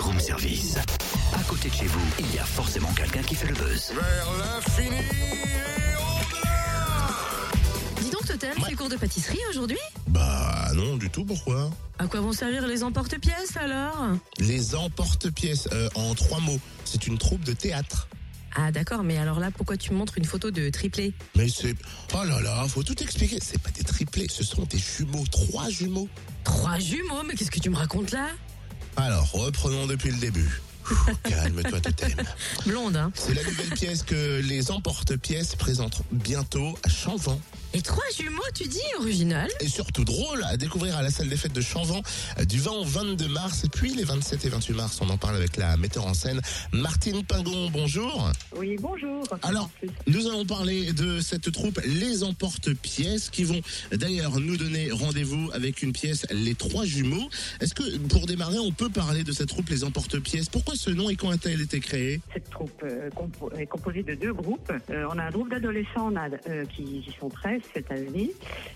room service. À côté de chez vous, il y a forcément quelqu'un qui fait le buzz. Vers l'infini et au-delà Dis donc, Totem, tu fais cours de pâtisserie aujourd'hui? Bah non du tout, pourquoi? À quoi vont servir les emporte-pièces alors? Les emporte-pièces, euh, en trois mots, c'est une troupe de théâtre. Ah d'accord, mais alors là, pourquoi tu montres une photo de triplé? Mais c'est... Oh là là, faut tout expliquer. C'est pas des triplés, ce sont des jumeaux, trois jumeaux. Trois jumeaux, mais qu'est-ce que tu me racontes là? Alors, reprenons depuis le début. Calme-toi, Totem. Blonde, hein C'est la nouvelle pièce que les emporte-pièces présentent bientôt à Chanvent. Et trois jumeaux, tu dis Original Et surtout drôle à découvrir à la salle des fêtes de Chanvent euh, du 20 au 22 mars et puis les 27 et 28 mars. On en parle avec la metteur en scène Martine Pingon. Bonjour. Oui, bonjour. Alors, nous allons parler de cette troupe Les Emporte-Pièces qui vont d'ailleurs nous donner rendez-vous avec une pièce Les Trois Jumeaux. Est-ce que pour démarrer, on peut parler de cette troupe Les Emporte-Pièces? Pourquoi ce nom et quand a-t-elle été créée? Cette troupe euh, compo- est composée de deux groupes. Euh, on a un groupe d'adolescents euh, qui, qui sont 13 cette année.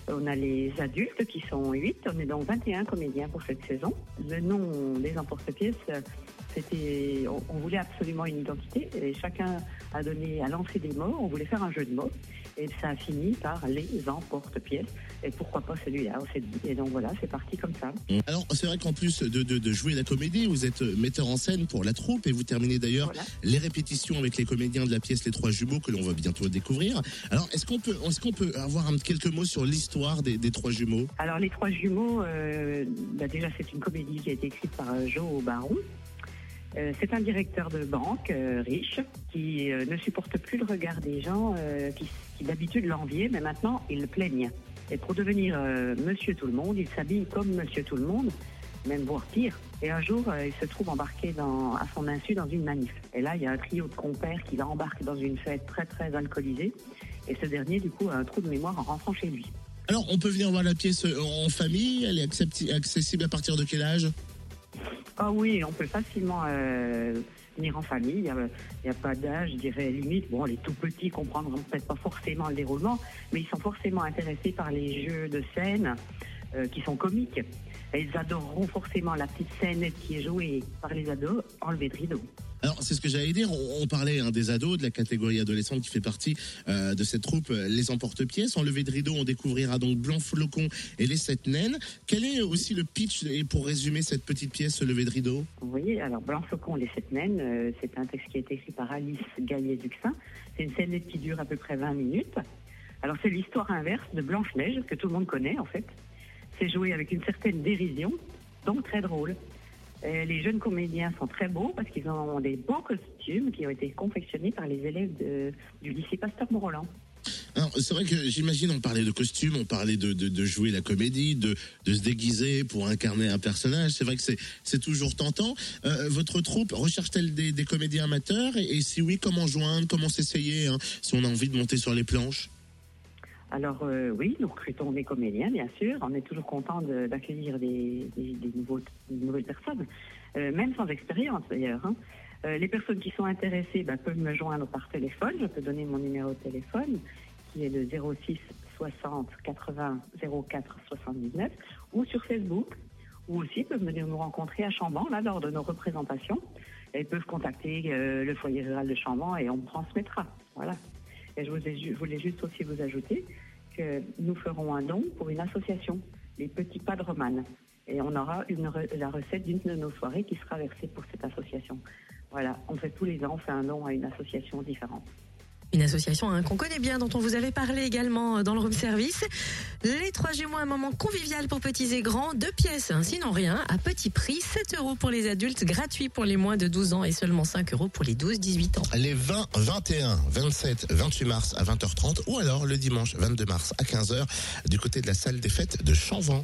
On a les adultes qui sont 8. On est donc 21 comédiens pour cette saison. Le nom des emporte-pièces, c'était, on, on voulait absolument une identité et chacun a donné, a lancé des mots. On voulait faire un jeu de mots et ça a fini par les emporte-pièces. Et pourquoi pas celui-là on s'est dit. Et donc voilà, c'est parti comme ça. Alors, c'est vrai qu'en plus de, de- de jouer la comédie, vous êtes metteur en scène pour la troupe et vous terminez d'ailleurs Voilà. les répétitions avec les comédiens de la pièce Les Trois Jumeaux que l'on va bientôt découvrir. Alors, est-ce qu'on peut, est-ce qu'on peut avoir un- quelques mots sur l'histoire des, des Trois Jumeaux? Alors les trois jumeaux, euh, bah, déjà c'est une comédie qui a été écrite par euh, Joe Baron. Euh, c'est un directeur de banque euh, riche qui euh, ne supporte plus le regard des gens qui, d'habitude l'enviaient, mais maintenant ils le plaignent. Et pour devenir Monsieur Tout le Monde, il s'habille comme Monsieur Tout le Monde, même voire pire. Et un jour, il se trouve embarqué à son insu dans une manif. Et là, il y a un trio de compères qui l'embarque dans une fête très très alcoolisée. Et ce dernier, du coup, a un trou de mémoire en rentrant chez lui. Alors, on peut venir voir la pièce en famille. Elle est accessible à partir de quel âge? Ah oui, on peut facilement euh, venir en famille. Il n'y a, pas d'âge, je dirais limite. Bon, les tout petits comprendront peut-être pas forcément le déroulement, mais ils sont forcément intéressés par les jeux de scène euh, qui sont comiques. Ils adoreront forcément la petite scène qui est jouée par les ados, enlevée de rideau. Alors, c'est ce que j'allais dire. On, parlait hein, des ados, de la catégorie adolescente qui fait partie euh, de cette troupe euh, Les Emporte-Pièces. En levée de rideau, on découvrira donc Blanc Flocon et les Sept Naines. Quel est aussi le pitch et pour résumer cette petite pièce levée de rideau? Voyez, alors Blanc Flocon, les sept naines, euh, c'est un texte qui a été écrit par Alice Gaillet-Duxin. C'est une scène qui dure à peu près 20 minutes. Alors c'est l'histoire inverse de Blanche-Neige, que tout le monde connaît en fait. C'est joué avec une certaine dérision, donc très drôle. Euh, les jeunes comédiens sont très beaux parce qu'ils ont des beaux costumes qui ont été confectionnés par les élèves du lycée Pasteur-Mont-Roland. Alors, c'est vrai que j'imagine, on parlait de costumes, on parlait de, de, jouer la comédie, de, se déguiser pour incarner un personnage. C'est vrai que c'est, toujours tentant. Euh, votre troupe recherche-t-elle des, comédiens amateurs? Et, et si oui, comment joindre, comment s'essayer hein, si on a envie de monter sur les planches? Alors euh, oui, nous recrutons des comédiens, bien sûr. On est toujours content d'accueillir des, nouvelles personnes, euh, même sans expérience d'ailleurs. hein. Euh, les personnes qui sont intéressées bah, peuvent me joindre par téléphone. Je peux donner mon numéro de téléphone qui est le 06 60 80 04 79 ou sur Facebook ou aussi peuvent venir nous rencontrer à Chambon là lors de nos représentations. Elles peuvent contacter le foyer rural de Chambon et on me transmettra. Voilà. Et je, voulais juste aussi vous ajouter que nous ferons un don pour une association, les Petits Pas de Romane. Et on aura la recette d'une de nos soirées qui sera versée pour cette association. Voilà, on fait tous les ans, on fait un don à une association différente. Une association hein, qu'on connaît bien, dont on vous avait parlé également euh, dans le room service. Les trois jumeaux, un moment convivial pour petits et grands. Deux pièces, hein, sinon rien, à petit prix. 7 euros pour les adultes, gratuit pour les moins de 12 ans et seulement 5 euros pour les 12-18 ans. Les 20, 21, 27, 28 mars à 20h30 ou alors le dimanche 22 mars à 15h du côté de la salle des fêtes de Chanvent.